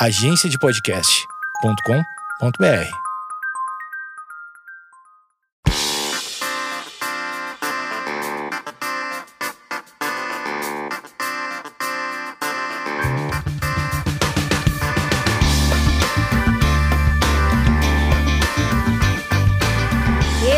agenciadepodcast.com.br.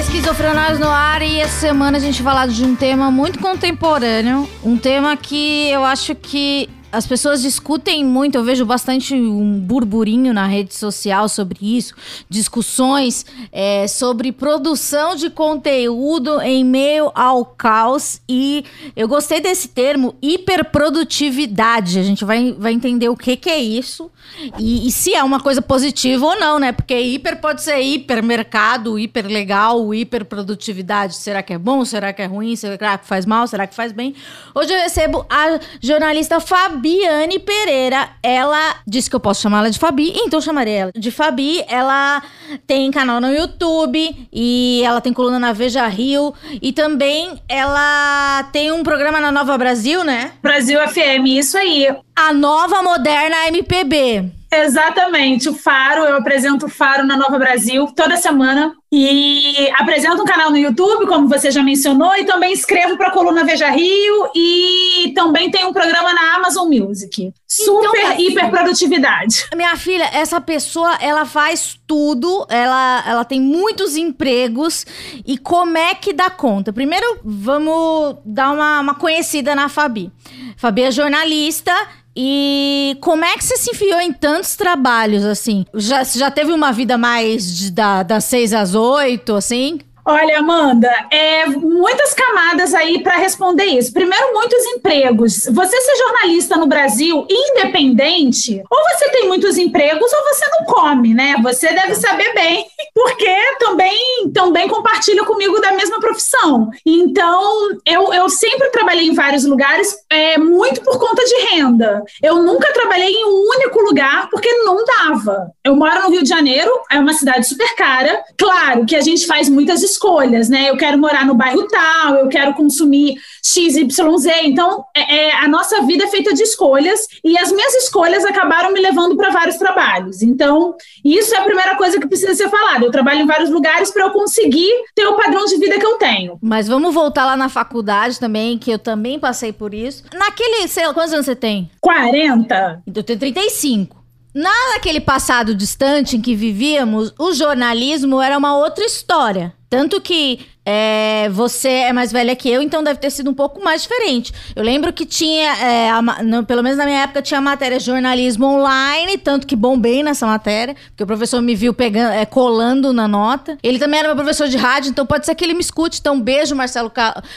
Esquizofrenóis no ar e essa semana a gente vai falar de um tema muito contemporâneo, um tema que eu acho que as pessoas discutem muito, eu vejo bastante um burburinho na rede social sobre isso, discussões é, sobre produção de conteúdo em meio ao caos. E eu gostei desse termo, hiperprodutividade. A gente vai, vai entender o que, que é isso e, e se é uma coisa positiva ou não, né? Porque hiper pode ser hipermercado, hiper legal, hiperprodutividade. Será que é bom? Será que é ruim? Será que faz mal? Será que faz bem? Hoje eu recebo a jornalista Fabi. Fabiane Pereira. Ela disse que eu posso chamá-la de Fabi, então chamarei ela de Fabi. Ela tem canal no YouTube e ela tem coluna na Veja Rio. E também ela tem um programa na Nova Brasil, né? Brasil FM, isso aí. A nova moderna MPB. Exatamente, o Faro, eu apresento o Faro na Nova Brasil toda semana e apresento um canal no YouTube, como você já mencionou, e também escrevo para a coluna Veja Rio e também tem um programa na Amazon Music. Super então, hiper produtividade. Minha filha, essa pessoa, ela faz tudo, ela, ela tem muitos empregos e como é que dá conta? Primeiro, vamos dar uma, uma conhecida na Fabi. Fabi é jornalista e como é que você se enfiou em tantos trabalhos, assim? Já, já teve uma vida mais de, da, das seis às oito, assim? Olha, Amanda, é muitas camadas aí para responder isso. Primeiro, muitos empregos. Você ser jornalista no Brasil, independente, ou você tem muitos empregos ou você não come, né? Você deve saber bem, porque também, também compartilha comigo da mesma profissão. Então, eu, eu sempre trabalhei em vários lugares, é, muito por conta de renda. Eu nunca trabalhei em um único lugar porque não dava. Eu moro no Rio de Janeiro, é uma cidade super cara. Claro que a gente faz muitas escolhas, né? Eu quero morar no bairro tal, eu quero consumir XYZ. Então, é, é, a nossa vida é feita de escolhas e as minhas escolhas acabaram me levando para vários trabalhos. Então, isso é a primeira coisa que precisa ser falada. Eu trabalho em vários lugares para eu conseguir ter o padrão de vida que eu tenho. Mas vamos voltar lá na faculdade também, que eu também passei por isso. Naquele, sei lá, quantos anos você tem? 40. Então, eu tenho 35. Naquele passado distante em que vivíamos, o jornalismo era uma outra história. Tanto que é, você é mais velha que eu, então deve ter sido um pouco mais diferente. Eu lembro que tinha, é, a, pelo menos na minha época, tinha matéria jornalismo online, tanto que bombei nessa matéria, porque o professor me viu pegando, é, colando na nota. Ele também era meu professor de rádio, então pode ser que ele me escute. Então, beijo, Marcelo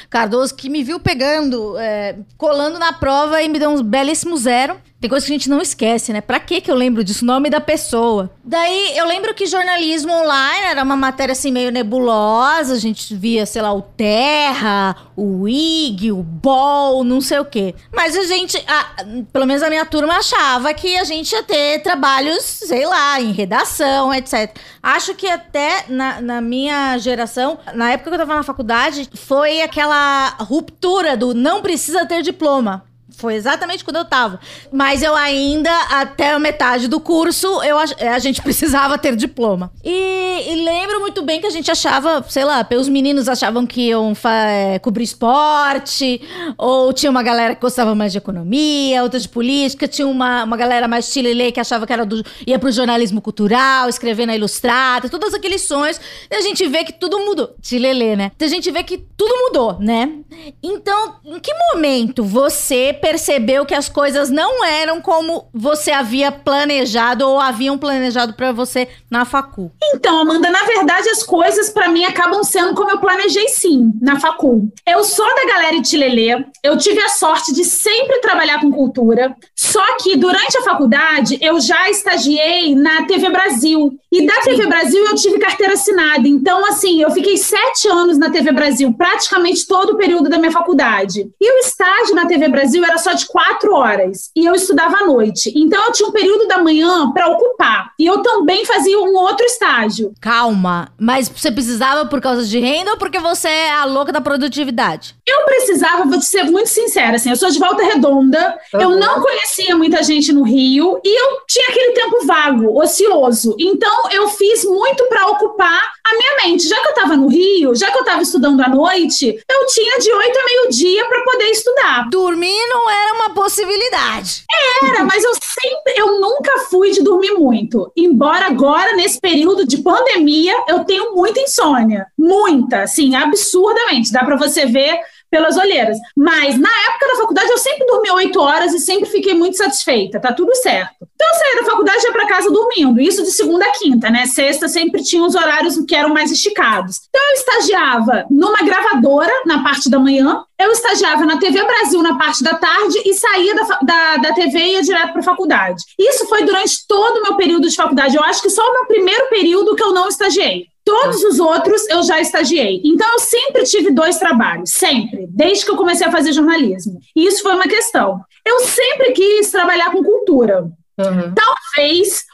Cardoso, que me viu pegando, é, colando na prova e me deu um belíssimo zero. Tem coisa que a gente não esquece, né? Pra que que eu lembro disso? Nome da pessoa. Daí, eu lembro que jornalismo online era uma matéria assim meio nebulosa. A gente via, sei lá, o Terra, o IG, o Ball, não sei o quê. Mas a gente, a, pelo menos a minha turma achava que a gente ia ter trabalhos, sei lá, em redação, etc. Acho que até na, na minha geração, na época que eu tava na faculdade, foi aquela ruptura do não precisa ter diploma. Foi exatamente quando eu tava. Mas eu ainda, até a metade do curso, eu, a gente precisava ter diploma. E, e, lembro muito bem que a gente achava, sei lá, os meninos achavam que iam é, cobrir esporte, ou tinha uma galera que gostava mais de economia, outra de política, tinha uma, uma galera mais chilelê que achava que era do, ia pro jornalismo cultural, escrever na Ilustrada, todos aqueles sonhos. E a gente vê que tudo mudou. Chilelê, né? E a gente vê que tudo mudou, né? Então, em que momento você percebeu que as coisas não eram como você havia planejado ou haviam planejado para você na facul? Então, Amanda, na verdade as coisas para mim acabam sendo como eu planejei sim, na facul. Eu sou da galera Itilelê, eu tive a sorte de sempre trabalhar com cultura, só que durante a faculdade eu já estagiei na TV Brasil. E da TV Brasil eu tive carteira assinada. Então, assim, eu fiquei sete anos na TV Brasil, praticamente todo o período da minha faculdade. E o estágio na TV Brasil era era só de quatro horas e eu estudava à noite. Então eu tinha um período da manhã para ocupar. E eu também fazia um outro estágio. Calma, mas você precisava por causa de renda ou porque você é a louca da produtividade? Eu precisava, vou te ser muito sincera, assim, eu sou de Volta Redonda, uhum. eu não conhecia muita gente no Rio e eu tinha aquele tempo vago, ocioso. Então eu fiz muito para ocupar a minha mente. Já que eu estava no Rio, já que eu estava estudando à noite, eu tinha de oito a meio-dia para poder estudar. Dormir não era uma possibilidade. Era, mas eu sempre, eu nunca fui de dormir muito. Embora agora, nesse período de pandemia, eu tenho muita insônia. Muita, assim, absurdamente. Dá para você ver pelas olheiras. Mas na época da faculdade eu sempre dormi oito horas e sempre fiquei muito satisfeita, tá tudo certo. Então da faculdade ia para casa dormindo, isso de segunda a quinta, né? Sexta sempre tinha os horários que eram mais esticados. Então eu estagiava numa gravadora na parte da manhã, eu estagiava na TV Brasil na parte da tarde e saía da, da, da TV e ia direto para a faculdade. Isso foi durante todo o meu período de faculdade. Eu acho que só o meu primeiro período que eu não estagiei. Todos os outros eu já estagiei. Então eu sempre tive dois trabalhos, sempre, desde que eu comecei a fazer jornalismo. E isso foi uma questão. Eu sempre quis trabalhar com cultura. Uhum. Talvez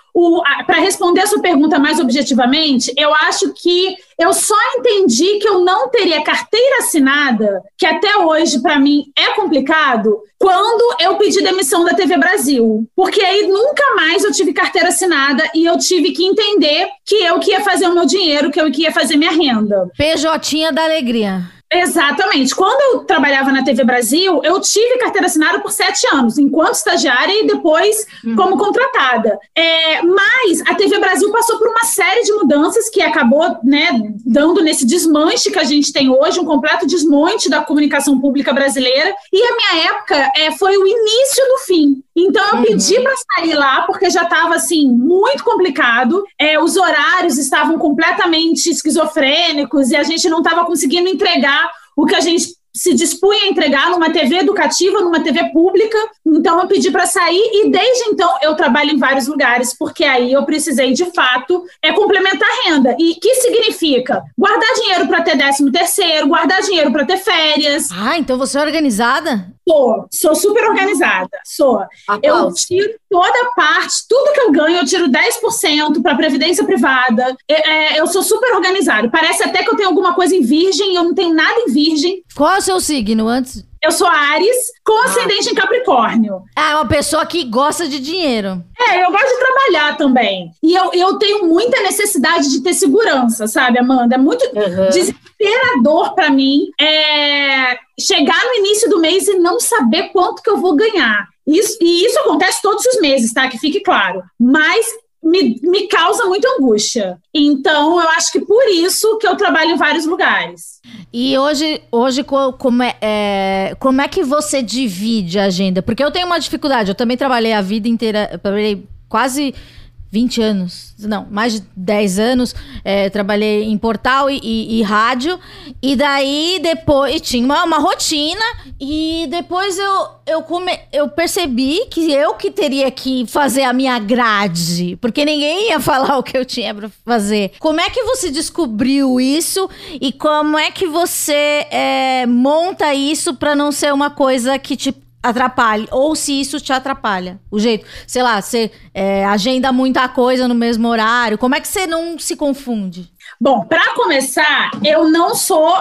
para responder a sua pergunta mais objetivamente, eu acho que eu só entendi que eu não teria carteira assinada, que até hoje para mim é complicado, quando eu pedi demissão da TV Brasil. Porque aí nunca mais eu tive carteira assinada e eu tive que entender que eu que ia fazer o meu dinheiro, que eu que ia fazer minha renda. PJ da alegria. Exatamente. Quando eu trabalhava na TV Brasil, eu tive carteira assinada por sete anos, enquanto estagiária e depois uhum. como contratada. É, mas a TV Brasil passou por uma série de mudanças que acabou né, dando nesse desmanche que a gente tem hoje, um completo desmonte da comunicação pública brasileira. E a minha época é, foi o início do fim. Então eu uhum. pedi para sair lá porque já estava assim muito complicado. É, os horários estavam completamente esquizofrênicos e a gente não estava conseguindo entregar o que a gente se dispunha a entregar numa TV educativa, numa TV pública. Então eu pedi para sair e desde então eu trabalho em vários lugares, porque aí eu precisei de fato é complementar a renda. E que significa? Guardar dinheiro para ter décimo terceiro, guardar dinheiro para ter férias. Ah, então você é organizada? Sou, sou super organizada, sou. Eu tiro toda parte, tudo que eu ganho, eu tiro 10% para previdência privada. É, é, eu sou super organizada. Parece até que eu tenho alguma coisa em virgem, eu não tenho nada em virgem. Qual o seu signo antes? Eu sou Ares, com ah. ascendente em Capricórnio. Ah, é uma pessoa que gosta de dinheiro. É, eu gosto de trabalhar também. E eu, eu tenho muita necessidade de ter segurança, sabe, Amanda? É muito uhum. desesperador para mim é, chegar no início do mês e não saber quanto que eu vou ganhar. Isso, e isso acontece todos os meses, tá? Que fique claro. Mas me, me causa muita angústia. Então, eu acho que por isso que eu trabalho em vários lugares. E hoje, hoje como, é, é, como é que você divide a agenda? Porque eu tenho uma dificuldade. Eu também trabalhei a vida inteira, trabalhei quase 20 anos, não, mais de 10 anos, é, trabalhei em portal e, e, e, rádio, e daí depois tinha uma, uma rotina, e depois eu, eu, come, eu percebi que eu que teria que fazer a minha grade, porque ninguém ia falar o que eu tinha para fazer. Como é que você descobriu isso? E como é que você é, monta isso para não ser uma coisa que te atrapalhe, ou se isso te atrapalha. O jeito, sei lá, você é, agenda muita coisa no mesmo horário, como é que você não se confunde? Bom, para começar, eu não sou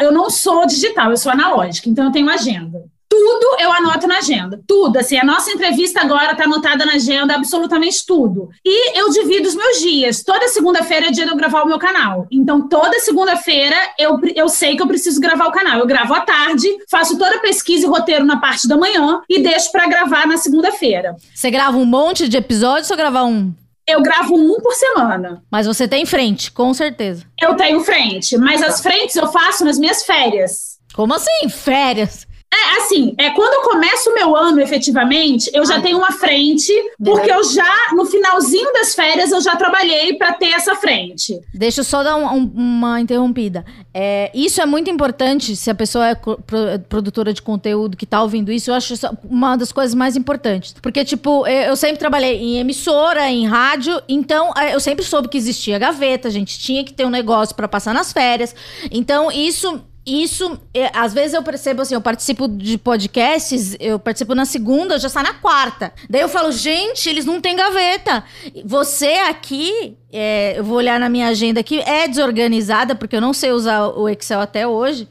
eu não sou digital, eu sou analógica, então eu tenho agenda tudo eu anoto na agenda. Tudo. Assim, a nossa entrevista agora está anotada na agenda, absolutamente tudo. E eu divido os meus dias. Toda segunda-feira é dia de eu gravar o meu canal. Então, toda segunda-feira eu, eu sei que eu preciso gravar o canal. Eu gravo à tarde, faço toda a pesquisa e roteiro na parte da manhã e deixo para gravar na segunda-feira. Você grava um monte de episódios ou grava um? Eu gravo um por semana. Mas você tem frente, com certeza. Eu tenho frente, mas as frentes eu faço nas minhas férias. Como assim, férias? É, assim, é, quando eu começo o meu ano, efetivamente, eu já tenho uma frente, porque eu já, no finalzinho das férias, eu já trabalhei para ter essa frente. Deixa eu só dar um, um, uma interrompida. É, isso é muito importante, se a pessoa é produtora de conteúdo que tá ouvindo isso, eu acho uma das coisas mais importantes. Porque, tipo, eu sempre trabalhei em emissora, em rádio, então é, eu sempre soube que existia gaveta, a gente tinha que ter um negócio para passar nas férias. Então, isso isso, é, às vezes eu percebo assim, eu participo de podcasts, eu participo na segunda, já saio na quarta. Daí eu falo, gente, eles não têm gaveta. Você aqui, é, eu vou olhar na minha agenda aqui, é desorganizada, porque eu não sei usar o Excel até hoje.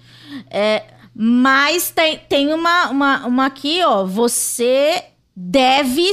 É, mas tem, tem uma, uma, uma aqui, ó. Você deve,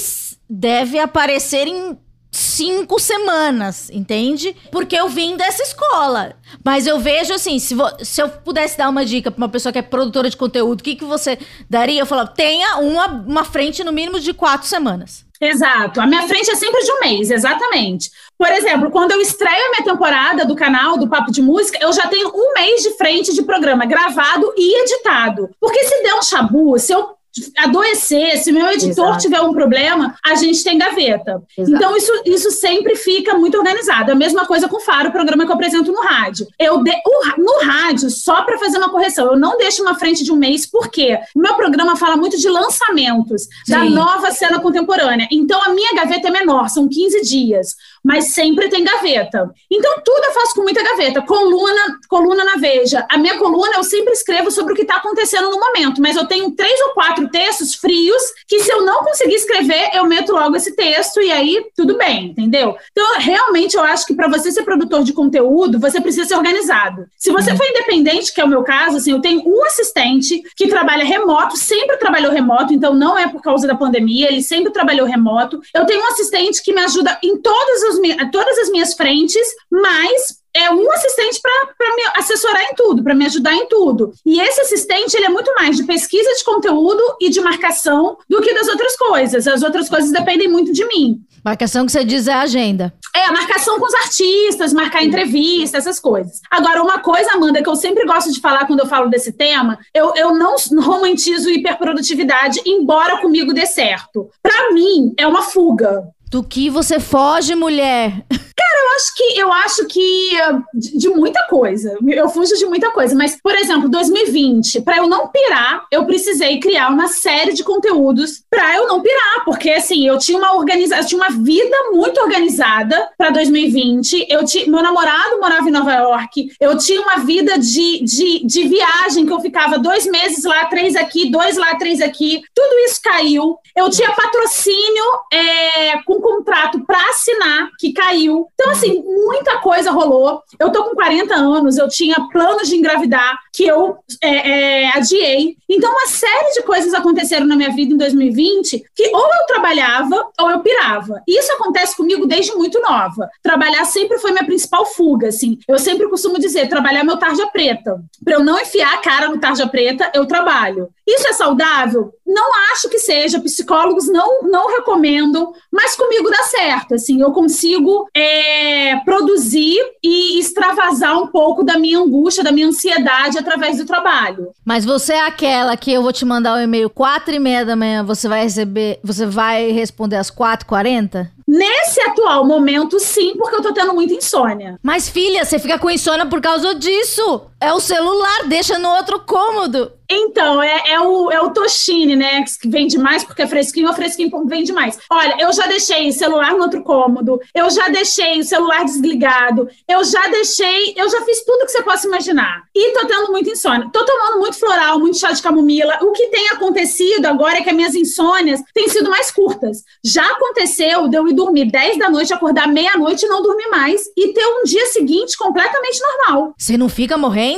deve aparecer em cinco semanas, entende? Porque eu vim dessa escola. Mas eu vejo assim, se, se eu pudesse dar uma dica para uma pessoa que é produtora de conteúdo, o que, que você daria? Eu falava, tenha uma, uma frente no mínimo de quatro semanas. Exato. A minha frente é sempre de um mês, exatamente. Por exemplo, quando eu estreio a minha temporada do canal do Papo de Música, eu já tenho um mês de frente de programa gravado e editado. Porque se der um chabu, se eu adoecer, se meu editor Exato. tiver um problema, a gente tem gaveta. Exato. Então, isso, isso sempre fica muito organizado. A mesma coisa com o Faro, o programa que eu apresento no rádio. Eu de, o, no rádio, só para fazer uma correção, eu não deixo uma frente de um mês, porque o meu programa fala muito de lançamentos, Sim. da nova cena contemporânea. Então, a minha gaveta é menor, são 15 dias mas sempre tem gaveta. Então, tudo eu faço com muita gaveta. Coluna, coluna na Veja. A minha coluna eu sempre escrevo sobre o que está acontecendo no momento, mas eu tenho três ou quatro textos frios que, se eu não conseguir escrever, eu meto logo esse texto e aí tudo bem, entendeu? Então, realmente, eu acho que para você ser produtor de conteúdo, você precisa ser organizado. Se você for independente, que é o meu caso, assim, eu tenho um assistente que trabalha remoto, sempre trabalhou remoto, então não é por causa da pandemia, ele sempre trabalhou remoto. Eu tenho um assistente que me ajuda em todas as todas as minhas frentes, mas é um assistente para me assessorar em tudo, para me ajudar em tudo. E esse assistente, ele é muito mais de pesquisa de conteúdo e de marcação do que das outras coisas. As outras coisas dependem muito de mim. Marcação que você diz é a agenda. É, a marcação com os artistas, marcar entrevista, essas coisas. Agora, uma coisa, Amanda, que eu sempre gosto de falar quando eu falo desse tema, eu, eu não romantizo hiperprodutividade, embora comigo dê certo. Para mim, é uma fuga. Do que você foge, mulher? Cara, eu acho que eu acho que de, de muita coisa. Eu fujo de muita coisa, mas por exemplo, 2020, para eu não pirar, eu precisei criar uma série de conteúdos para eu não pirar, porque assim, eu tinha uma organização, tinha uma vida muito organizada para 2020. Eu tinha meu namorado morava em Nova York. Eu tinha uma vida de, de, de viagem que eu ficava dois meses lá, três aqui, dois lá, três aqui. Tudo isso caiu. Eu tinha patrocínio é, com contrato para assinar que caiu. Então, assim, muita coisa rolou. Eu tô com 40 anos, eu tinha planos de engravidar que eu é, é, adiei. Então, uma série de coisas aconteceram na minha vida em 2020 que ou eu trabalhava ou eu pirava. Isso acontece comigo desde muito nova. Trabalhar sempre foi minha principal fuga, assim. Eu sempre costumo dizer, trabalhar é meu tarja preta. Para eu não enfiar a cara no tarja preta, eu trabalho. Isso é saudável? Não acho que seja. Psicólogos não, não recomendam, mas comigo dá certo. Assim, eu consigo é, produzir e extravasar um pouco da minha angústia, da minha ansiedade através do trabalho. Mas você é aquela que eu vou te mandar o um e-mail quatro e meia da manhã, você vai receber, você vai responder às quatro e quarenta? Nesse atual momento, sim, porque eu tô tendo muita insônia. Mas, filha, você fica com insônia por causa disso. É o celular, deixa no outro cômodo. Então, é, é, o, é o Toshine, né? Que vende mais porque é fresquinho ou fresquinho vende mais. Olha, eu já deixei celular no outro cômodo, eu já deixei o celular desligado, eu já deixei, eu já fiz tudo que você possa imaginar. E tô tendo muita insônia. Tô tomando muito floral, muito chá de camomila. O que tem acontecido agora é que as minhas insônias têm sido mais curtas. Já aconteceu de eu ir dormir 10 da noite, acordar meia-noite e não dormir mais, e ter um dia seguinte completamente normal. Você não fica morrendo?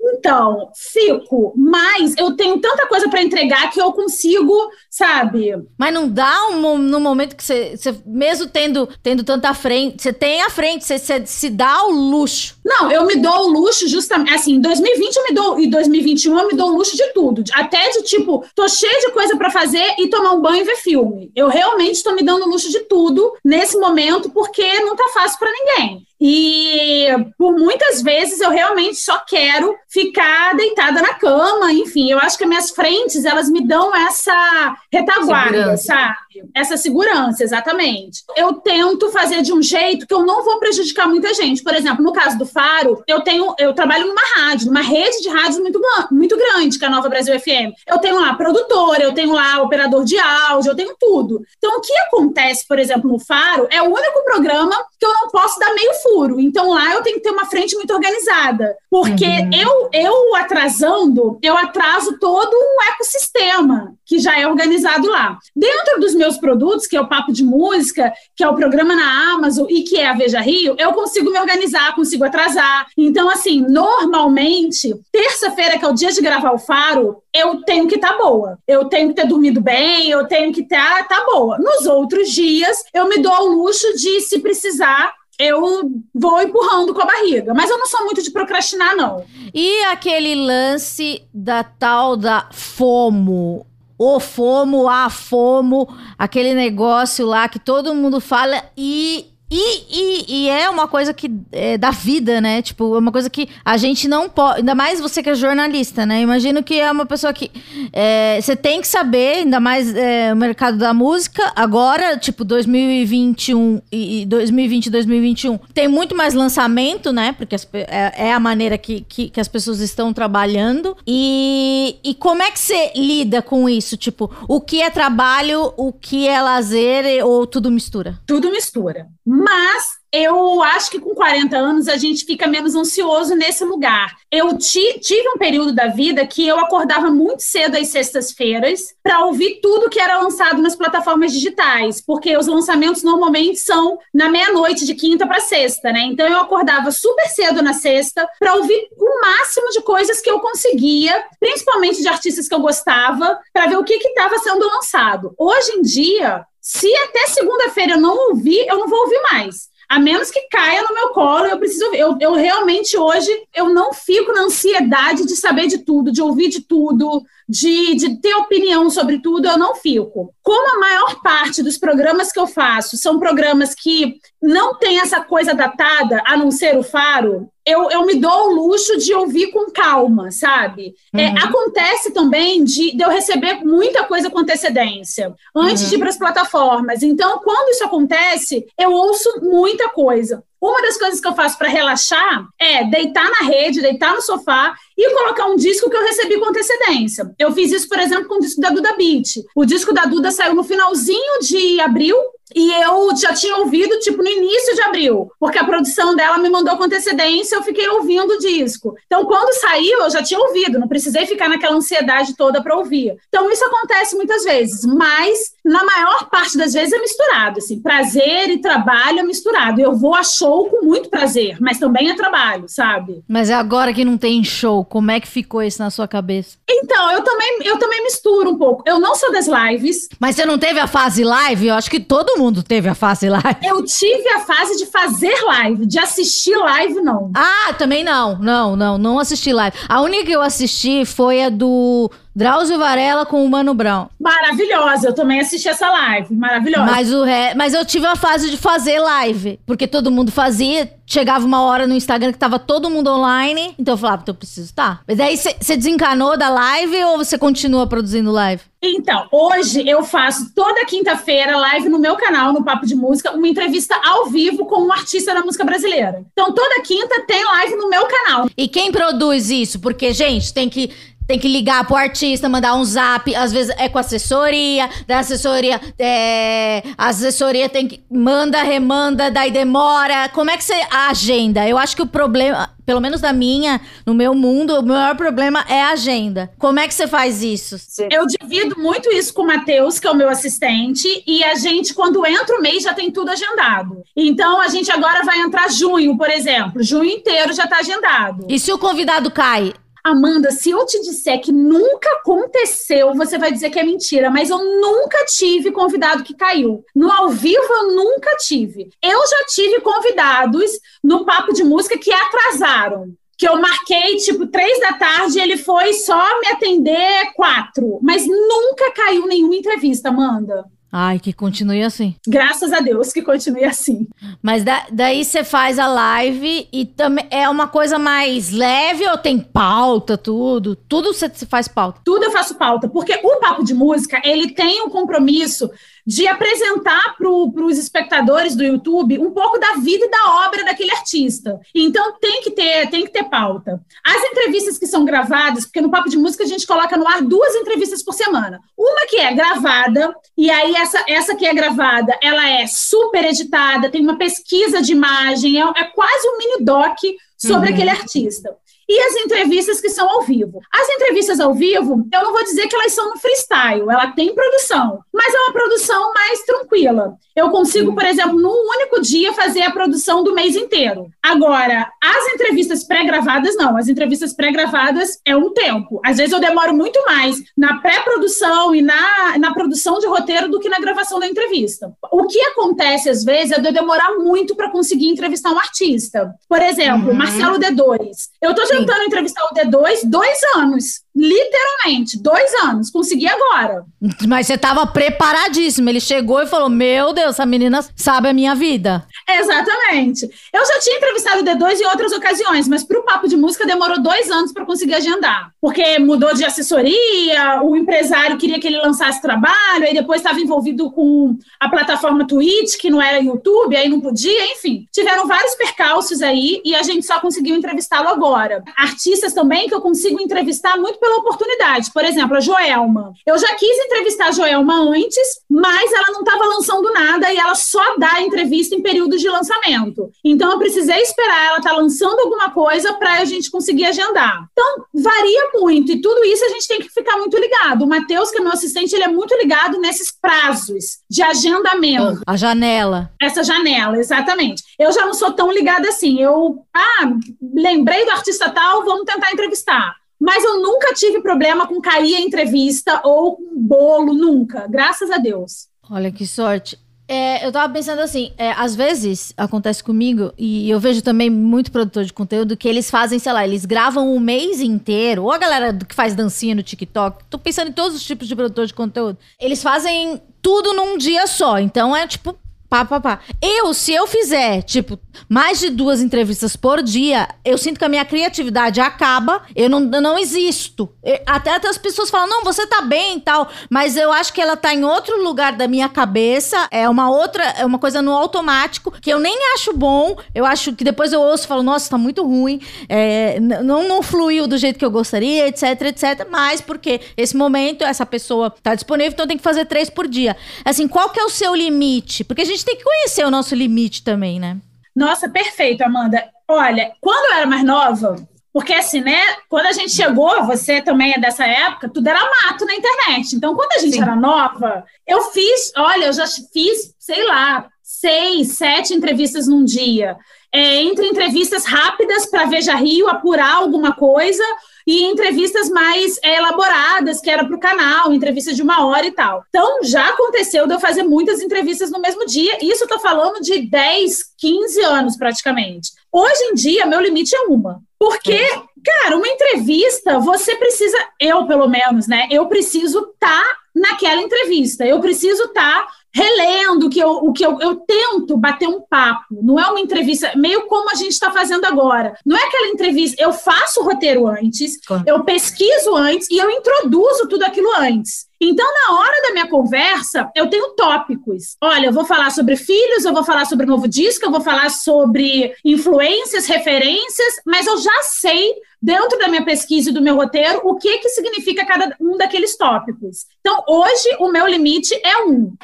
Então, fico, mas eu tenho tanta coisa para entregar que eu consigo, sabe? Mas não dá um, no momento que você, você, mesmo tendo, tendo tanta frente, você tem a frente, você, você se dá o luxo. Não, eu me dou o luxo justamente, assim, em 2020 eu me dou, e 2021 eu me dou o luxo de tudo, até de tipo, tô cheio de coisa para fazer e tomar um banho e ver filme. Eu realmente tô me dando o luxo de tudo nesse momento porque não tá fácil para ninguém. E por muitas vezes eu realmente só quero ficar deitada na cama, enfim, eu acho que minhas frentes, elas me dão essa retaguarda, sabe? Essa segurança, exatamente. Eu tento fazer de um jeito que eu não vou prejudicar muita gente. Por exemplo, no caso do Faro, eu tenho, eu trabalho numa rádio, numa rede de rádios muito, muito grande, que é a Nova Brasil FM. Eu tenho lá produtora, eu tenho lá operador de áudio, eu tenho tudo. Então, o que acontece, por exemplo, no Faro, é o único programa que eu não posso dar meio furo. Então, lá eu tenho que ter uma frente muito organizada. Porque uhum. eu, eu atrasando, eu atraso todo um ecossistema que já é organizado lá. Dentro dos meus produtos, que é o Papo de Música, que é o programa na Amazon e que é a Veja Rio, eu consigo me organizar, consigo atrasar. Então, assim, normalmente, terça-feira, que é o dia de gravar o Faro, eu tenho que estar tá boa. Eu tenho que ter dormido bem, eu tenho que estar tá, tá boa. Nos outros dias, eu me dou ao luxo de, se precisar, eu vou empurrando com a barriga. Mas eu não sou muito de procrastinar, não. E aquele lance da tal da FOMO? O FOMO, a FOMO, aquele negócio lá que todo mundo fala e e, e, e, é uma coisa que é da vida, né? Tipo, é uma coisa que a gente não pode. Ainda mais você que é jornalista, né? Imagino que é uma pessoa que. É, você tem que saber, ainda mais é, o mercado da música. Agora, tipo, 2021 e 2020 2021, tem muito mais lançamento, né? Porque as, é, é, a maneira que, que, que, as pessoas estão trabalhando. E, e como é que você lida com isso? Tipo, o que é trabalho, o que é lazer ou tudo mistura? Tudo mistura. Mas eu acho que com 40 anos a gente fica menos ansioso nesse lugar. Eu tive um período da vida que eu acordava muito cedo às sextas-feiras para ouvir tudo que era lançado nas plataformas digitais, porque os lançamentos normalmente são na meia-noite de quinta para sexta, né? Então eu acordava super cedo na sexta para ouvir o máximo de coisas que eu conseguia, principalmente de artistas que eu gostava, para ver o que estava sendo lançado. Hoje em dia, se até segunda-feira eu não ouvir, eu não vou ouvir mais. A menos que caia no meu colo, eu preciso. Eu, eu realmente hoje eu não fico na ansiedade de saber de tudo, de ouvir de tudo, de, de ter opinião sobre tudo, eu não fico. Como a maior parte dos programas que eu faço são programas que não tem essa coisa datada, a não ser o faro, eu, eu me dou o luxo de ouvir com calma, sabe? É, uhum. É, acontece também de, de, eu receber muita coisa com antecedência, antes uhum. de ir para as plataformas. Então, quando isso acontece, eu ouço muita coisa. Uma das coisas que eu faço para relaxar é deitar na rede, deitar no sofá e colocar um disco que eu recebi com antecedência. Eu fiz isso, por exemplo, com o disco da Duda Beat. O disco da Duda saiu no finalzinho de abril, e eu já tinha ouvido, tipo, no início de abril, porque a produção dela me mandou com antecedência, eu fiquei ouvindo o disco. Então, quando saiu, eu já tinha ouvido, não precisei ficar naquela ansiedade toda para ouvir. Então, isso acontece muitas vezes, mas na maior parte das vezes é misturado, assim, prazer e trabalho é misturado. Eu vou a show com muito prazer, mas também é trabalho, sabe? Mas agora que não tem show, como é que ficou isso na sua cabeça? Então, eu também, eu também misturo um pouco. Eu não sou das lives. Mas você não teve a fase live? Eu acho que todo mundo teve a fase live. Eu tive a fase de fazer live, de assistir live, não. Ah, também não. Não, não, não assisti live. A única que eu assisti foi a do Drauzio Varela com o Mano Brown. Maravilhosa, eu também assisti essa live, maravilhosa. Mas, o re... Mas eu tive a fase de fazer live, porque todo mundo fazia, chegava uma hora no Instagram que tava todo mundo online, então eu falava, então eu preciso estar. Tá. Mas aí você desencanou da live ou você continua produzindo live? Então, hoje eu faço toda quinta-feira live no meu canal, no Papo de Música, uma entrevista ao vivo com um artista da música brasileira. Então, toda quinta tem live no meu canal. E quem produz isso? Porque, gente, tem que tem que ligar pro artista, mandar um zap, às vezes é com assessoria, da assessoria, é, a assessoria tem que manda, remanda, daí demora. Como é que você agenda? Eu acho que o problema, pelo menos na minha, no meu mundo, o maior problema é a agenda. Como é que você faz isso? Eu divido muito isso com o Matheus, que é o meu assistente, e a gente, quando entra o mês, já tem tudo agendado. Então, a gente agora vai entrar junho, por exemplo. Junho inteiro já tá agendado. E se o convidado cai? Amanda, se eu te disser que nunca aconteceu, você vai dizer que é mentira, mas eu nunca tive convidado que caiu. No ao vivo, eu nunca tive. Eu já tive convidados no papo de música que atrasaram. Que eu marquei, tipo, três da tarde, ele foi só me atender quatro. Mas nunca caiu nenhuma entrevista, Amanda. Ai, que continue assim. Graças a Deus que continue assim. Mas da, daí você faz a live e também é uma coisa mais leve ou tem pauta, tudo? Tudo você faz pauta? Tudo eu faço pauta, porque o papo de música, ele tem um compromisso de apresentar para os espectadores do YouTube um pouco da vida e da obra daquele artista. Então tem que ter, tem que ter pauta. As entrevistas que são gravadas, porque no Papo de Música a gente coloca no ar duas entrevistas por semana. Uma que é gravada, e aí essa, essa que é gravada, ela é super editada, tem uma pesquisa de imagem, é, é quase um mini doc sobre uhum. aquele artista e as entrevistas que são ao vivo. As entrevistas ao vivo, eu não vou dizer que elas são no freestyle, ela tem produção, mas é uma produção mais tranquila. Eu consigo, por exemplo, num único dia fazer a produção do mês inteiro. Agora, as entrevistas pré-gravadas, não. As entrevistas pré-gravadas é um tempo. Às vezes eu demoro muito mais na pré-produção e na, na produção de roteiro do que na gravação da entrevista. O que acontece, às vezes, é de eu demorar muito para conseguir entrevistar um artista. Por exemplo, uhum. Marcelo D2. Eu estou tentando entrevistar o D2 dois anos. Literalmente, dois anos. Consegui agora. Mas você estava preparadíssimo. Ele chegou e falou: Meu Deus, essa menina sabe a minha vida. Exatamente. Eu já tinha entrevistado o D2 em outras ocasiões, mas para o Papo de Música demorou dois anos para conseguir agendar. Porque mudou de assessoria, o empresário queria que ele lançasse trabalho, aí depois estava envolvido com a plataforma Twitch, que não era YouTube, aí não podia, enfim. Tiveram vários percalços aí e a gente só conseguiu entrevistá-lo agora. Artistas também que eu consigo entrevistar muito pela oportunidade. Por exemplo, a Joelma. Eu já quis entrevistar a Joelma antes, mas ela não estava lançando nada e ela só dá entrevista em período de lançamento. Então eu precisei esperar ela estar tá lançando alguma coisa para a gente conseguir agendar. Então varia muito e tudo isso a gente tem que ficar muito ligado. O Matheus, que é meu assistente, ele é muito ligado nesses prazos de agendamento. A janela. Essa janela, exatamente. Eu já não sou tão ligada assim. Eu, ah, lembrei do artista tal, vamos tentar entrevistar. Mas eu nunca tive problema com cair a entrevista ou com bolo, nunca. Graças a Deus. Olha que sorte. É, eu tava pensando assim, é, às vezes acontece comigo, e eu vejo também muito produtor de conteúdo, que eles fazem, sei lá, eles gravam um mês inteiro, ou a galera que faz dancinha no TikTok, tô pensando em todos os tipos de produtor de conteúdo, eles fazem tudo num dia só. Então é tipo Pá, pá, pá. Eu, se eu fizer, tipo, mais de duas entrevistas por dia, eu sinto que a minha criatividade acaba, eu não, eu não existo. Até, até as pessoas falam, não, você tá bem e tal, mas eu acho que ela tá em outro lugar da minha cabeça, é uma outra, é uma coisa no automático, que eu nem acho bom, eu acho que depois eu ouço e falo, nossa, tá muito ruim, é, não, não fluiu do jeito que eu gostaria, etc, etc, mas porque esse momento, essa pessoa tá disponível, então tem que fazer três por dia. Assim, qual que é o seu limite? Porque a gente gente tem que conhecer o nosso limite também, né? Nossa, perfeito, Amanda. Olha, quando eu era mais nova, porque assim, né? Quando a gente chegou, você também é dessa época, tudo era mato na internet. Então, quando a gente Sim. era nova, eu fiz, olha, eu já fiz, sei lá, seis, sete entrevistas num dia. É, entre entrevistas rápidas para Veja Rio, apurar alguma coisa, e entrevistas mais é, elaboradas, que era para o canal, entrevistas de uma hora e tal. Então, já aconteceu de eu fazer muitas entrevistas no mesmo dia, isso eu tô falando de 10, 15 anos praticamente. Hoje em dia, meu limite é uma. Porque, cara, uma entrevista, você precisa, eu pelo menos, né? Eu preciso estar tá naquela entrevista, eu preciso estar. Tá relendo que eu, o que eu, eu tento bater um papo, não é uma entrevista, meio como a gente está fazendo agora. Não é aquela entrevista, eu faço o roteiro antes, claro. eu pesquiso antes e eu introduzo tudo aquilo antes. Então, na hora da minha conversa, eu tenho tópicos. Olha, eu vou falar sobre filhos, eu vou falar sobre novo disco, eu vou falar sobre influências, referências, mas eu já sei, dentro da minha pesquisa e do meu roteiro, o que, que significa cada um daqueles tópicos. Então, hoje, o meu limite é um.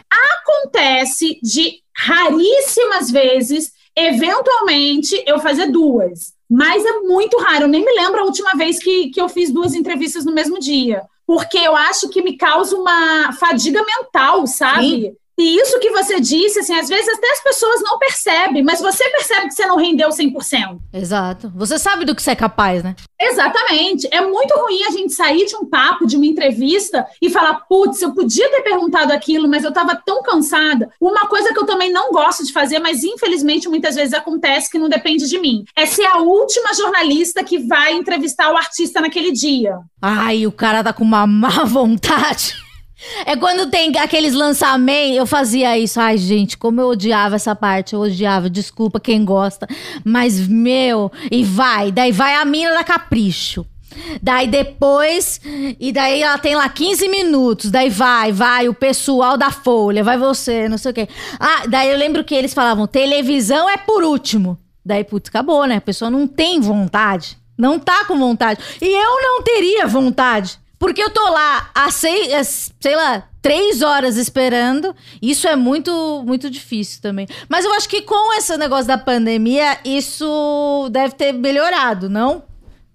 Acontece de raríssimas vezes, eventualmente, eu fazer duas. Mas é muito raro. Eu nem me lembro a última vez que, que eu fiz duas entrevistas no mesmo dia porque eu acho que me causa uma fadiga mental, sabe? Sim. E isso que você disse, assim, às vezes até as pessoas não percebem, mas você percebe que você não rendeu 100%. Exato. Você sabe do que você é capaz, né? Exatamente. É muito ruim a gente sair de um papo, de uma entrevista e falar, putz, eu podia ter perguntado aquilo, mas eu estava tão cansada. Uma coisa que eu também não gosto de fazer, mas infelizmente muitas vezes acontece que não depende de mim, é ser a última jornalista que vai entrevistar o artista naquele dia. Ai, o cara tá com uma má vontade. É quando tem aqueles lançamentos, eu fazia isso. Ai, gente, como eu odiava essa parte, eu odiava. Desculpa quem gosta. Mas, meu, e vai. Daí vai a mina da Capricho. Daí depois, e daí ela tem lá 15 minutos, daí vai, vai o pessoal da Folha, vai você, não sei o quê. Ah, daí eu lembro que eles falavam, televisão é por último. Daí, putz, acabou, né? A pessoa não tem vontade, não tá com vontade. E eu não teria vontade, porque eu tô lá há seis, sei lá, três horas esperando. Isso é muito, muito difícil também. Mas eu acho que com esse negócio da pandemia, isso deve ter melhorado, não?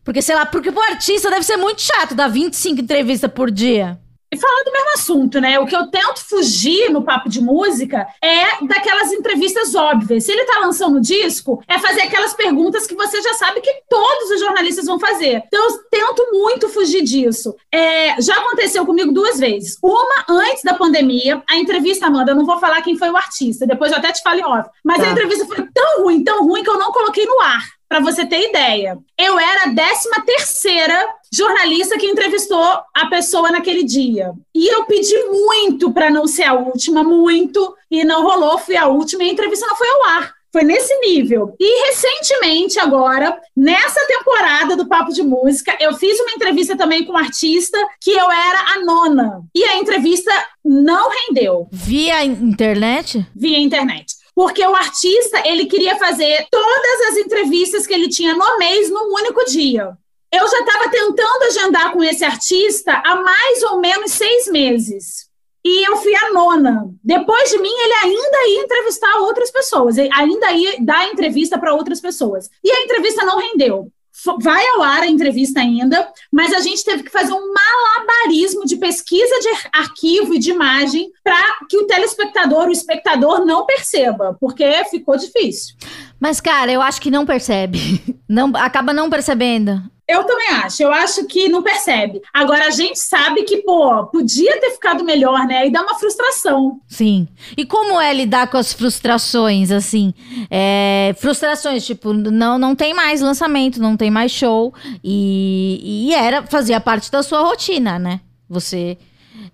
Porque, sei lá, porque pro artista deve ser muito chato dar 25 entrevistas por dia. E falando do mesmo assunto, né? O que eu tento fugir no papo de música é daquelas entrevistas óbvias. Se ele tá lançando disco, é fazer aquelas perguntas que você já sabe que todos os jornalistas vão fazer. Então eu tento muito fugir disso. É, já aconteceu comigo duas vezes. Uma antes da pandemia, a entrevista, Amanda, eu não vou falar quem foi o artista, depois eu até te falo off. Mas tá. a entrevista foi tão ruim, tão ruim que eu não coloquei no ar. Para você ter ideia, eu era a 13 terceira jornalista que entrevistou a pessoa naquele dia. E eu pedi muito para não ser a última, muito, e não rolou, fui a última e a entrevista não foi ao ar. Foi nesse nível. E recentemente, agora, nessa temporada do Papo de Música, eu fiz uma entrevista também com um artista que eu era a nona. E a entrevista não rendeu. Via internet? Via internet porque o artista ele queria fazer todas as entrevistas que ele tinha no mês num único dia. Eu já estava tentando agendar com esse artista há mais ou menos seis meses. E eu fui a nona. Depois de mim, ele ainda ia entrevistar outras pessoas, ainda ia dar entrevista para outras pessoas. E a entrevista não rendeu vai ao ar a entrevista ainda, mas a gente teve que fazer um malabarismo de pesquisa de arquivo e de imagem para que o telespectador, o espectador, não perceba, porque ficou difícil. Mas, cara, eu acho que não percebe. Não, acaba não percebendo. Eu também acho. Eu acho que não percebe. Agora, a gente sabe que, pô, podia ter ficado melhor, né? E dá uma frustração. Sim. E como é lidar com as frustrações, assim? É, frustrações, tipo, não, não tem mais lançamento, não tem mais show. E, e era, fazia parte da sua rotina, né? Você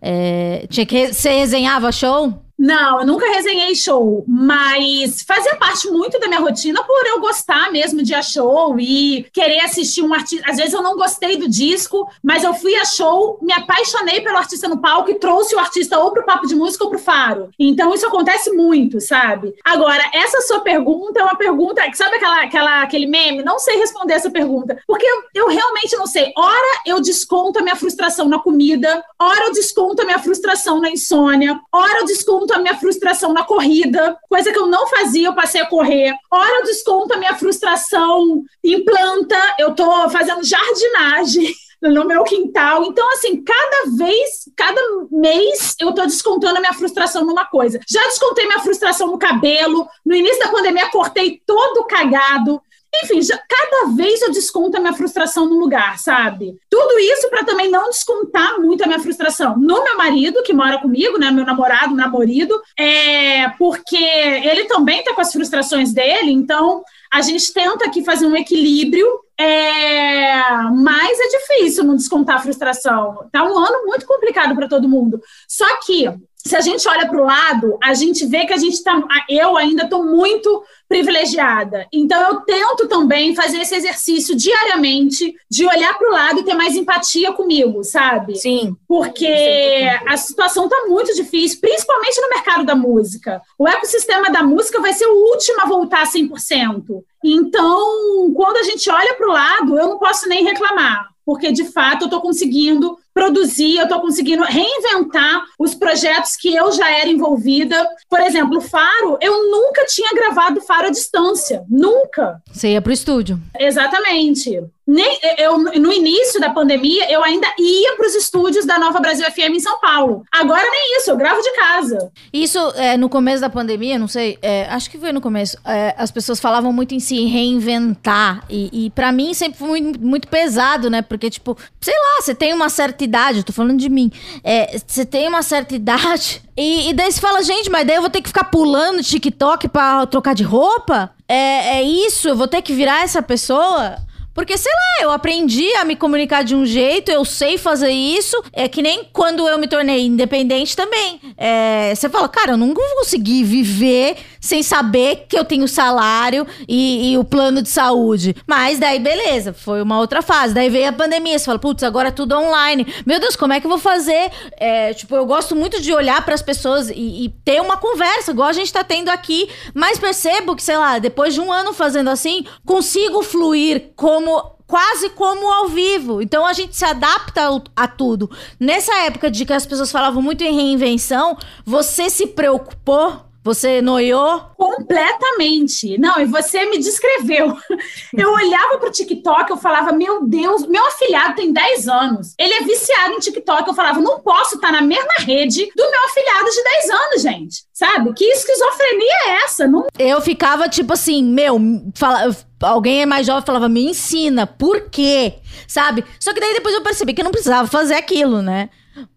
é, tinha que. Você resenhava show? Não, eu nunca resenhei show, mas fazia parte muito da minha rotina por eu gostar mesmo de a show e querer assistir um artista. Às vezes eu não gostei do disco, mas eu fui a show, me apaixonei pelo artista no palco e trouxe o artista ou pro papo de música ou pro faro. Então isso acontece muito, sabe? Agora, essa sua pergunta é uma pergunta, sabe aquela, aquela, aquele meme? Não sei responder essa pergunta, porque eu, eu realmente não sei. Ora eu desconto a minha frustração na comida, ora eu desconto a minha frustração na insônia, ora eu desconto desconto a minha frustração na corrida, coisa que eu não fazia, eu passei a correr. Hora eu desconto a minha frustração em planta, eu tô fazendo jardinagem no meu quintal. Então, assim, cada vez, cada mês, eu tô descontando a minha frustração numa coisa. Já descontei minha frustração no cabelo. No início da pandemia, cortei todo cagado. Enfim, já, cada vez eu desconto a minha frustração no lugar, sabe? Tudo isso para também não descontar muito a minha frustração no meu marido, que mora comigo, né? Meu namorado, meu namorado, é, porque ele também tá com as frustrações dele, então a gente tenta aqui fazer um equilíbrio, é, mas é difícil não descontar a frustração. Tá um ano muito complicado para todo mundo. Só que se a gente olha para o lado, a gente vê que a gente está. Eu ainda estou muito privilegiada. Então, eu tento também fazer esse exercício diariamente de olhar para o lado e ter mais empatia comigo, sabe? Sim. Porque a situação está muito difícil, principalmente no mercado da música. O ecossistema da música vai ser o último a voltar 100%. Então, quando a gente olha para o lado, eu não posso nem reclamar porque de fato eu estou conseguindo produzir, eu estou conseguindo reinventar os projetos que eu já era envolvida. Por exemplo, o Faro, eu nunca tinha gravado Faro à distância, nunca. Você ia para o estúdio. Exatamente. Nem, eu, no início da pandemia, eu ainda ia para os estúdios da Nova Brasil FM em São Paulo. Agora nem isso, eu gravo de casa. Isso, é, no começo da pandemia, não sei, é, acho que foi no começo, é, as pessoas falavam muito em se reinventar. E, e para mim sempre foi muito, muito, pesado, né? Porque, tipo, sei lá, você tem uma certa idade, eu tô falando de mim. É, você tem uma certa idade. E, e daí você fala, gente, mas daí eu vou ter que ficar pulando TikTok pra trocar de roupa? É, é isso? Eu vou ter que virar essa pessoa? Porque, sei lá, eu aprendi a me comunicar de um jeito, eu sei fazer isso. É que nem quando eu me tornei independente também. É, você fala, cara, eu não vou conseguir viver sem saber que eu tenho salário e, e, o plano de saúde. Mas daí, beleza, foi uma outra fase. Daí veio a pandemia, você fala, putz, agora é tudo online. Meu Deus, como é que eu vou fazer? É, tipo, eu gosto muito de olhar para as pessoas e, e, ter uma conversa, igual a gente tá tendo aqui. Mas percebo que, sei lá, depois de um ano fazendo assim, consigo fluir como quase como ao vivo. Então a gente se adapta a tudo. Nessa época de que as pessoas falavam muito em reinvenção, você se preocupou você noiou? Completamente. Não, e você me descreveu. Eu olhava pro TikTok, eu falava, meu Deus, meu afilhado tem 10 anos. Ele é viciado em TikTok. Eu falava, não posso estar na mesma rede do meu afilhado de 10 anos, gente. Sabe? Que esquizofrenia é essa? Não... Eu ficava tipo assim, meu, fala, alguém é mais jovem falava, me ensina, por quê? Sabe? Só que daí depois eu percebi que eu não precisava fazer aquilo, né?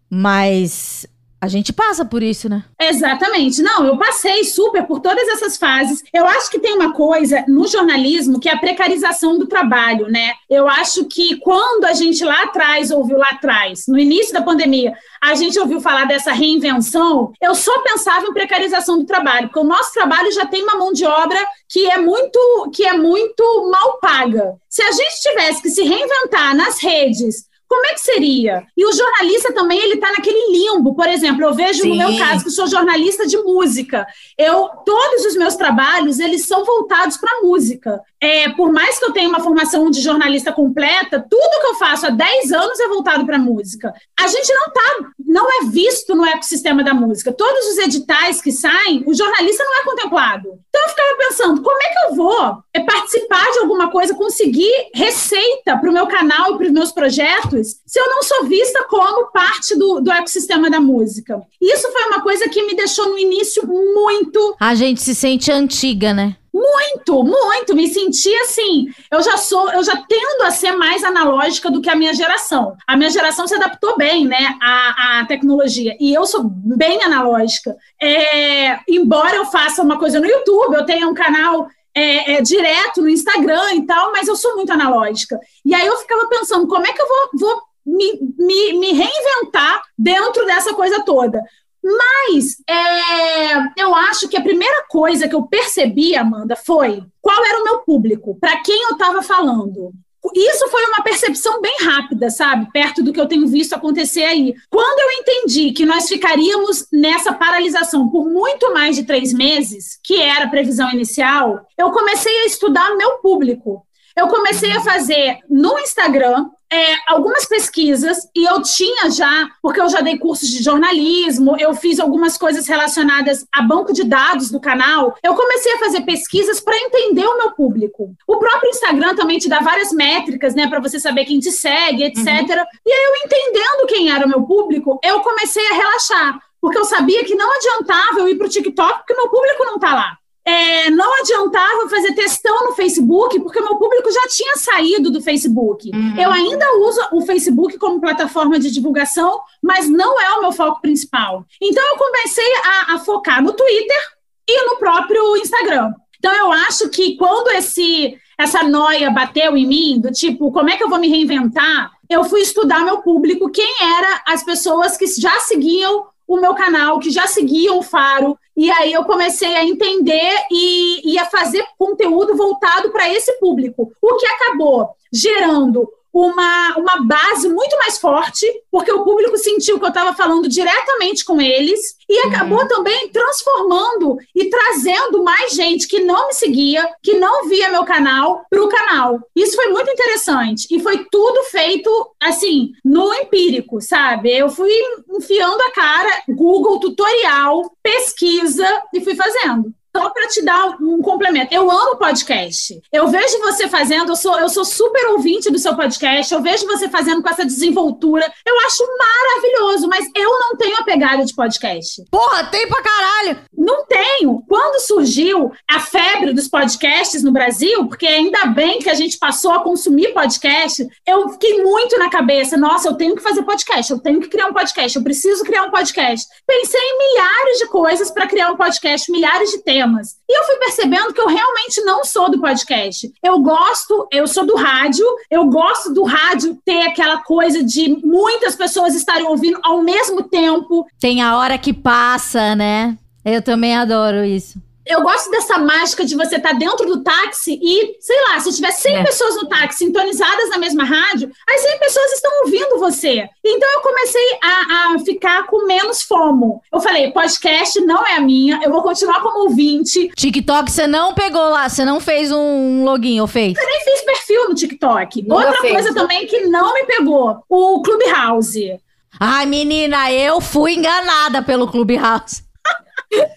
Mas a gente passa por isso, né? Exatamente. Não, eu passei super por todas essas fases. Eu acho que tem uma coisa no jornalismo que é a precarização do trabalho, né? Eu acho que quando a gente lá atrás ouviu lá atrás, no início da pandemia, a gente ouviu falar dessa reinvenção, eu só pensava em precarização do trabalho, porque o nosso trabalho já tem uma mão de obra que é muito que é muito mal paga. Se a gente tivesse que se reinventar nas redes como é que seria? E o jornalista também, ele está naquele limbo. Por exemplo, eu vejo Sim. no meu caso, que sou jornalista de música. Eu, todos os meus trabalhos, eles são voltados para música. É, por mais que eu tenha uma formação de jornalista completa, tudo que eu faço há 10 anos é voltado para música. A gente não tá, não é visto no ecossistema da música. Todos os editais que saem, o jornalista não é contemplado. Então eu ficava pensando, como é que eu vou é participar de alguma coisa, conseguir receita para o meu canal e para os meus projetos? Se eu não sou vista como parte do, do ecossistema da música. Isso foi uma coisa que me deixou no início muito. A gente se sente antiga, né? Muito, muito. Me senti assim. Eu já sou, eu já tendo a ser mais analógica do que a minha geração. A minha geração se adaptou bem, né, à, à tecnologia. E eu sou bem analógica. É, embora eu faça uma coisa no YouTube, eu tenha um canal é, é, direto no Instagram e tal, mas eu sou muito analógica. E aí eu ficava pensando, como é que eu vou, vou me, me, me reinventar dentro dessa coisa toda? Mas é, eu acho que a primeira coisa que eu percebi, Amanda, foi qual era o meu público, para quem eu estava falando. Isso foi uma percepção bem rápida, sabe? Perto do que eu tenho visto acontecer aí. Quando eu entendi que nós ficaríamos nessa paralisação por muito mais de três meses, que era a previsão inicial, eu comecei a estudar meu público. Eu comecei a fazer no Instagram é, algumas pesquisas e eu tinha já, porque eu já dei cursos de jornalismo, eu fiz algumas coisas relacionadas a banco de dados do canal. Eu comecei a fazer pesquisas para entender o meu público. O próprio Instagram também te dá várias métricas, né, para você saber quem te segue, etc. Uhum. E aí eu entendendo quem era o meu público, eu comecei a relaxar, porque eu sabia que não adiantava eu ir para o TikTok porque meu público não está lá é, não adiantava fazer testão no Facebook, porque meu público já tinha saído do Facebook. Uhum. Eu ainda uso o Facebook como plataforma de divulgação, mas não é o meu foco principal. Então, eu comecei a, a focar no Twitter e no próprio Instagram. Então, eu acho que quando esse essa noia bateu em mim, do tipo, como é que eu vou me reinventar? Eu fui estudar meu público, quem eram as pessoas que já seguiam o meu canal, que já seguiam o Faro, e aí eu comecei a entender e, e a fazer conteúdo voltado para esse público, o que acabou gerando uma, uma base muito mais forte, porque o público sentiu que eu estava falando diretamente com eles, e uhum. acabou uhum. também transformando e trazendo mais gente que não me seguia, que não via meu canal, para o canal. Isso foi muito interessante. E foi tudo feito, assim, no empírico, sabe? Eu fui enfiando a cara, Google, tutorial, pesquisa, e fui fazendo. Só para te dar um complemento, eu amo podcast. Eu vejo você fazendo, eu sou, eu sou super ouvinte do seu podcast, eu vejo você fazendo com essa desenvoltura. Eu acho maravilhoso, mas eu não tenho a pegada de podcast. Porra, tem pra caralho! Não tenho. Quando surgiu a febre dos podcasts no Brasil, porque ainda bem que a gente passou a consumir podcast, eu fiquei muito na cabeça, nossa, eu tenho que fazer podcast, eu tenho que criar um podcast, eu preciso criar um podcast. Pensei em milhares de coisas para criar um podcast, milhares de temas. E eu fui percebendo que eu realmente não sou do podcast. Eu gosto, eu sou do rádio, eu gosto do rádio ter aquela coisa de muitas pessoas estarem ouvindo ao mesmo tempo. Tem a hora que passa, né? Eu também adoro isso eu gosto dessa mágica de você estar tá dentro do táxi e, sei lá, se tiver 100 é. pessoas no táxi sintonizadas na mesma rádio, as 100 pessoas estão ouvindo você. Então eu comecei a, a ficar com menos fomo. Eu falei, podcast não é a minha, eu vou continuar como ouvinte. TikTok você não pegou lá, você não fez um login, ou fez? Eu nem fiz perfil no TikTok. Nunca Outra fez. coisa também que não me pegou, o Clubhouse. Ai, menina, eu fui enganada pelo Clubhouse.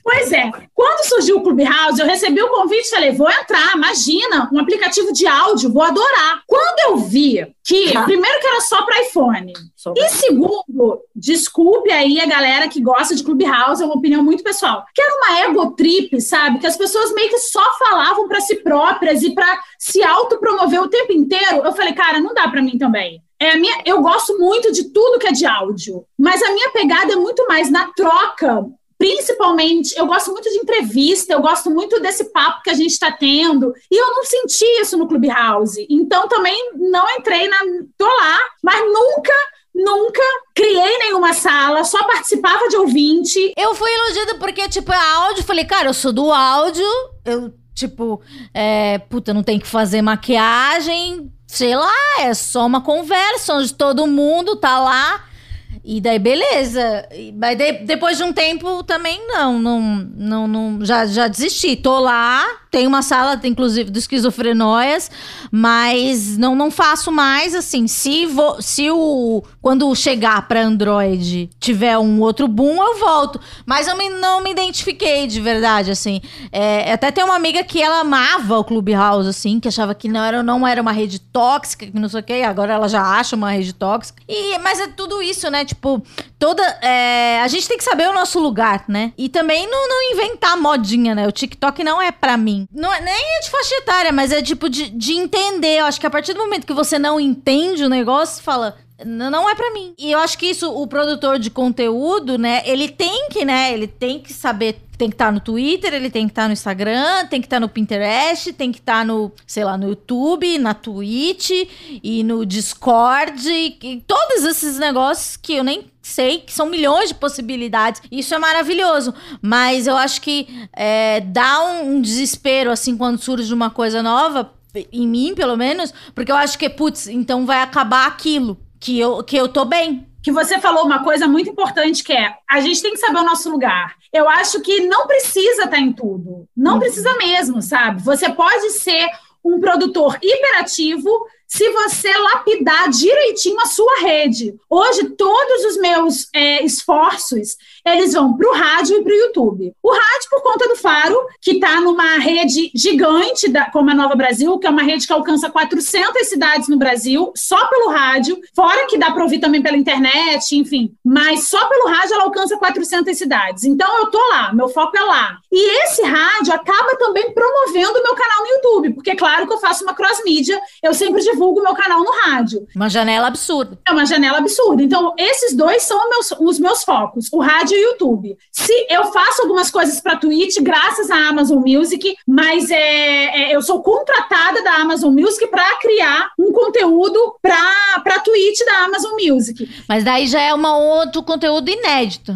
Pois é, quando surgiu o Clubhouse, eu recebi o convite e falei: vou entrar, imagina, um aplicativo de áudio, vou adorar. Quando eu vi que, primeiro, que era só para iPhone, e segundo, desculpe aí a galera que gosta de Clubhouse, é uma opinião muito pessoal, que era uma ego trip, sabe? Que as pessoas meio que só falavam para si próprias e para se autopromover o tempo inteiro. Eu falei, cara, não dá para mim também. É a minha, eu gosto muito de tudo que é de áudio, mas a minha pegada é muito mais na troca principalmente, eu gosto muito de entrevista, eu gosto muito desse papo que a gente está tendo, e eu não senti isso no Clubhouse. Então também não entrei na. tô lá, mas nunca. Nunca criei nenhuma sala, só participava de ouvinte. Eu fui iludida porque, tipo, é áudio. Falei, cara, eu sou do áudio. Eu, tipo, é, puta, não tem que fazer maquiagem. Sei lá, é só uma conversa onde todo mundo tá lá e daí, beleza. Mas de, depois de um tempo também não, não, não, não já, já desisti. Tô lá, tem uma sala, inclusive, do esquizofrenóias, mas não, não faço mais assim. Se, se o. Quando chegar para Android tiver um outro boom, eu volto. Mas eu me, não me identifiquei de verdade, assim. É, até tem uma amiga que ela amava o Clubhouse, assim, que achava que não era, não era uma rede tóxica, que não sei o quê. Agora ela já acha uma rede tóxica. E, mas é tudo isso, né? Tipo, toda. É, a gente tem que saber o nosso lugar, né? E também não, não inventar modinha, né? O TikTok não é para mim. Não, é, nem é de faixa etária, mas é tipo de, de entender. Eu acho que a partir do momento que você não entende o negócio, fala, não é para mim. E eu acho que isso, o produtor de conteúdo, né, ele tem que, né, ele tem que saber tem que estar tá no Twitter, ele tem que estar tá no Instagram, tem que estar tá no Pinterest, tem que estar no, sei lá, no YouTube, na Twitch e no Discord, e, e todos esses negócios que eu nem sei que são milhões de possibilidades. Isso é maravilhoso, mas eu acho que é, dá um, um desespero assim quando surge uma coisa nova em mim, pelo menos, porque eu acho que putz, então vai acabar aquilo que eu, que eu tô bem. Que você falou uma coisa muito importante que é a gente tem que saber o nosso lugar. Eu acho que não precisa estar em tudo. Não uhum. precisa mesmo, sabe? Você pode ser um produtor hiperativo se você lapidar direitinho a sua rede. Hoje, todos os meus é, esforços, eles vão para o rádio e para o YouTube. O rádio, por conta do Faro, que está numa rede gigante, da, como a Nova Brasil, que é uma rede que alcança 400 cidades no Brasil, só pelo rádio, fora que dá para ouvir também pela internet, enfim. Mas só pelo rádio ela alcança 400 cidades. Então, eu tô lá, meu foco é lá. E esse rádio acaba também promovendo o meu canal no YouTube, porque, claro que eu faço uma cross-mídia, eu sempre meu canal no rádio. Uma janela absurda. É uma janela absurda. Então, esses dois são os meus, os meus focos, o rádio e o YouTube. Se eu faço algumas coisas para Twitch, graças à Amazon Music, mas é, é eu sou contratada da Amazon Music para criar um conteúdo para para Twitch da Amazon Music. Mas daí já é um outro conteúdo inédito,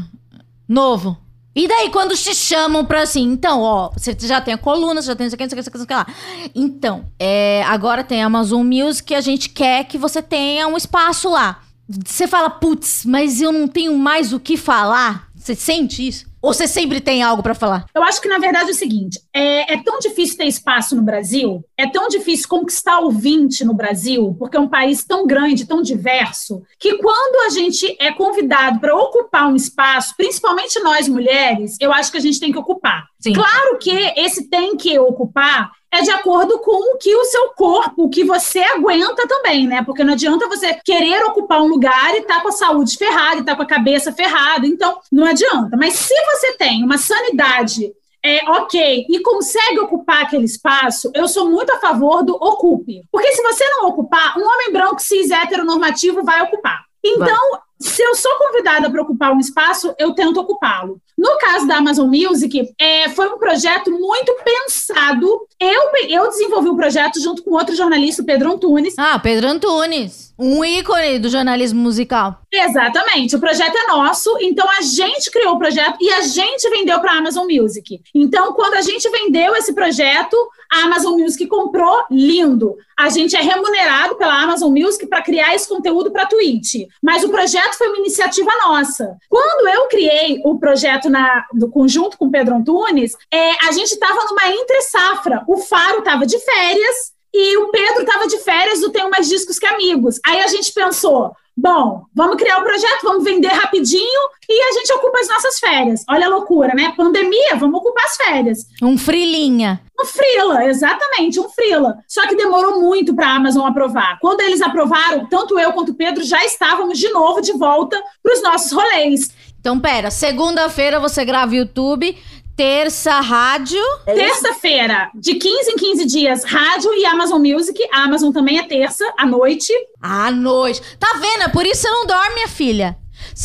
novo. E daí, quando te chamam pra assim, então, ó, você já tem a coluna, você já tem isso aqui, isso aqui, isso aqui, lá. Então, é, agora tem a Amazon Music, a gente quer que você tenha um espaço lá. Você fala, putz, mas eu não tenho mais o que falar. Você sente isso? Ou você sempre tem algo para falar? Eu acho que, na verdade, é o seguinte: é, é, tão difícil ter espaço no Brasil, é tão difícil conquistar ouvinte no Brasil, porque é um país tão grande, tão diverso, que quando a gente é convidado para ocupar um espaço, principalmente nós mulheres, eu acho que a gente tem que ocupar. Sim. Claro que esse tem que ocupar é de acordo com o que o seu corpo, o que você aguenta também, né? Porque não adianta você querer ocupar um lugar e tá com a saúde ferrada, e tá com a cabeça ferrada. Então, não adianta. Mas se você tem uma sanidade é, ok, e consegue ocupar aquele espaço, eu sou muito a favor do ocupe. Porque se você não ocupar, um homem branco cis heteronormativo vai ocupar. Então, se eu sou convidada para ocupar um espaço, eu tento ocupá-lo. No caso da Amazon Music, é, foi um projeto muito pensado. Eu, eu desenvolvi o projeto junto com outro jornalista, o Pedro Antunes. Ah, Pedro Antunes. Um ícone do jornalismo musical. Exatamente. O projeto é nosso, então a gente criou o projeto e a gente vendeu para a Amazon Music. Então, quando a gente vendeu esse projeto, a Amazon Music comprou, lindo. A gente é remunerado pela Amazon Music para criar esse conteúdo para Twitch. Mas o projeto foi uma iniciativa nossa. Quando eu criei o projeto na, do conjunto com Pedro Antunes, é, a gente estava numa entre safra. O Faro estava de férias e o Pedro estava de férias do Tenho Mais Discos Que Amigos. Aí a gente pensou, bom, vamos criar o projeto, vamos vender rapidinho e a gente ocupa as nossas férias. Olha a loucura, né? Pandemia, vamos ocupar as férias. Um frilinha. Um frila, exatamente, um frila. Só que demorou muito para a Amazon aprovar. Quando eles aprovaram, tanto eu quanto o Pedro já estávamos de novo de volta para os nossos rolês. Então, pera, segunda-feira você grava YouTube, terça rádio. Terça-feira, de 15 em 15 dias, rádio e Amazon Music. A Amazon também é terça, à noite. À noite. Tá vendo? É por isso você não dorme, minha filha.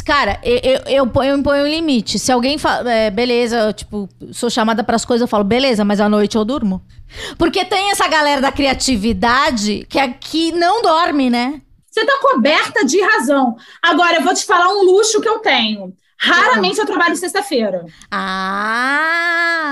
Cara, eu, eu, eu, eu imponho um limite. Se alguém fala, é, beleza, eu, tipo, sou chamada para as coisas, eu falo, beleza, mas à noite eu durmo. Porque tem essa galera da criatividade que aqui não dorme, né? Você tá coberta de razão. Agora, eu vou te falar um luxo que eu tenho. Raramente eu trabalho sexta-feira. Ah,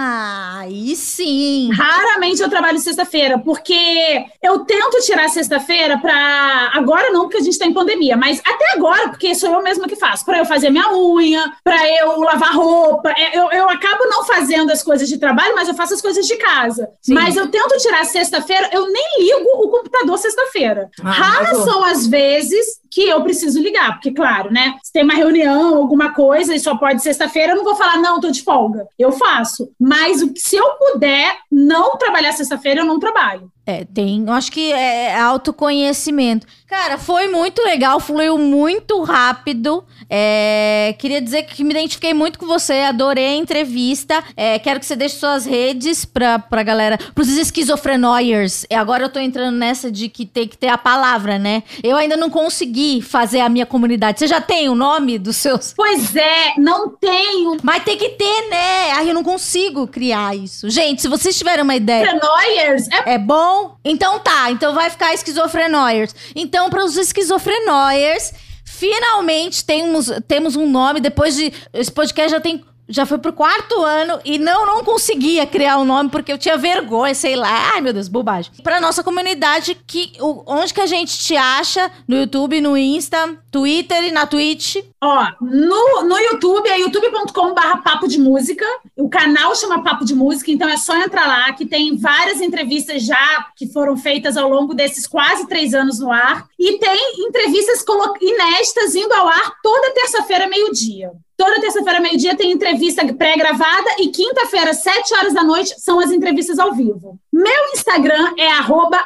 aí sim. Raramente eu trabalho sexta-feira, porque eu tento tirar sexta-feira para agora não, porque a gente tá em pandemia, mas até agora, porque sou eu mesma que faço, para eu fazer minha unha, para eu lavar roupa. É, eu, eu acabo não fazendo as coisas de trabalho, mas eu faço as coisas de casa. Sim. Mas eu tento tirar sexta-feira, eu nem ligo o computador sexta-feira. Ah, Raras são as vezes que eu preciso ligar, porque, claro, né? Se tem uma reunião, alguma coisa, e só pode sexta-feira, eu não vou falar, não, tô de folga. Eu faço. Mas se eu puder não trabalhar sexta-feira, eu não trabalho. É, tem, eu acho que é autoconhecimento. Cara, foi muito legal, fluiu muito rápido. É, queria dizer que me identifiquei muito com você, adorei a entrevista. É, quero que você deixe suas redes pra, pra galera, pros esquizofrenoiers. E agora eu tô entrando nessa de que tem que ter a palavra, né? Eu ainda não consegui fazer a minha comunidade. Você já tem o nome dos seus? Pois é, não tenho. Mas tem que ter, né? Aí eu não consigo criar isso. Gente, se vocês tiverem uma ideia. Esquizofrenoiers? É, é bom? Então tá, então vai ficar esquizofrenoiers. Então, para os esquizofrenoiers, finalmente temos, temos um nome. Depois de. Esse podcast já tem já foi pro quarto ano e não não conseguia criar um nome porque eu tinha vergonha, sei lá. Ai, meu Deus, bobagem. Pra nossa comunidade, que, onde que a gente te acha? No YouTube, no Insta, Twitter e na Twitch? Ó, no, no YouTube é youtube.com barra papo de música. O canal chama Papo de Música, então é só entrar lá, que tem várias entrevistas já que foram feitas ao longo desses quase três anos no ar. E tem entrevistas inéditas indo ao ar toda terça-feira, meio-dia. Toda terça-feira, meio-dia, tem entrevista pré-gravada e quinta-feira, sete horas da noite, são as entrevistas ao vivo. Meu Instagram é arroba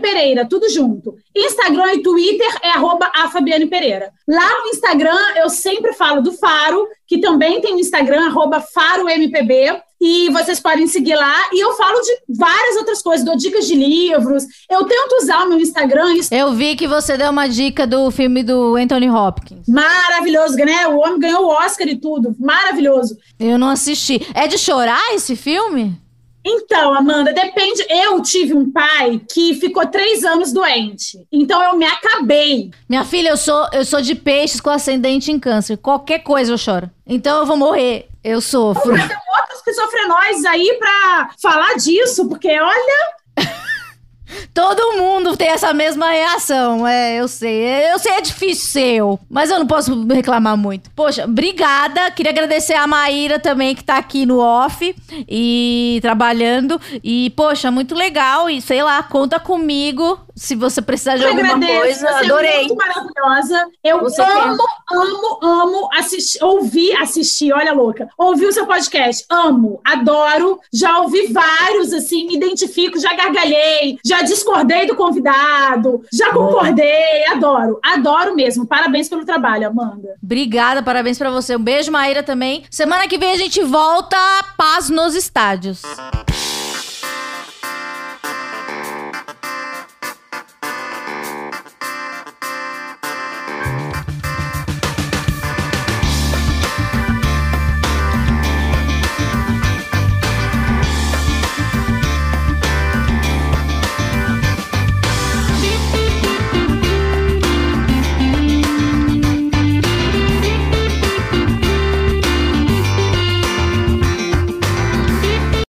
Pereira, tudo junto. Instagram e Twitter é arroba Pereira. Lá no Instagram, eu sempre falo do Faro, que também tem o Instagram, arroba FaroMPB. E vocês podem seguir lá. E eu falo de várias outras coisas, dou dicas de livros. Eu tento usar o meu Instagram. Isso... Eu vi que você deu uma dica do filme do Anthony Hopkins. Maravilhoso, né? O homem ganhou o Oscar e tudo. Maravilhoso. Eu não assisti. É de chorar esse filme? Então, Amanda, depende. Eu tive um pai que ficou três anos doente. Então eu me acabei. Minha filha, eu sou, eu sou de peixes com ascendente em câncer. Qualquer coisa eu choro. Então eu vou morrer. Eu sofro. Esquizofrenóides aí pra falar disso, porque olha. Todo mundo tem essa mesma reação. É, eu sei. Eu sei, é difícil ser eu. Mas eu não posso reclamar muito. Poxa, obrigada. Queria agradecer a Maíra também, que tá aqui no off e trabalhando. E, poxa, muito legal. E sei lá, conta comigo. Se você precisar de Eu alguma agradeço, coisa, você é adorei. muito maravilhosa. Eu Você amo, amo, amo assistir, ouvir, assistir, olha louca. Ouvir o seu podcast. Amo, adoro. Já ouvi vários, assim, me identifico, já gargalhei, já discordei do convidado, já concordei, adoro. Adoro mesmo. Parabéns pelo trabalho, Amanda. Obrigada, parabéns pra você. Um beijo, Maíra, também. Semana que vem a gente volta. Paz nos estádios.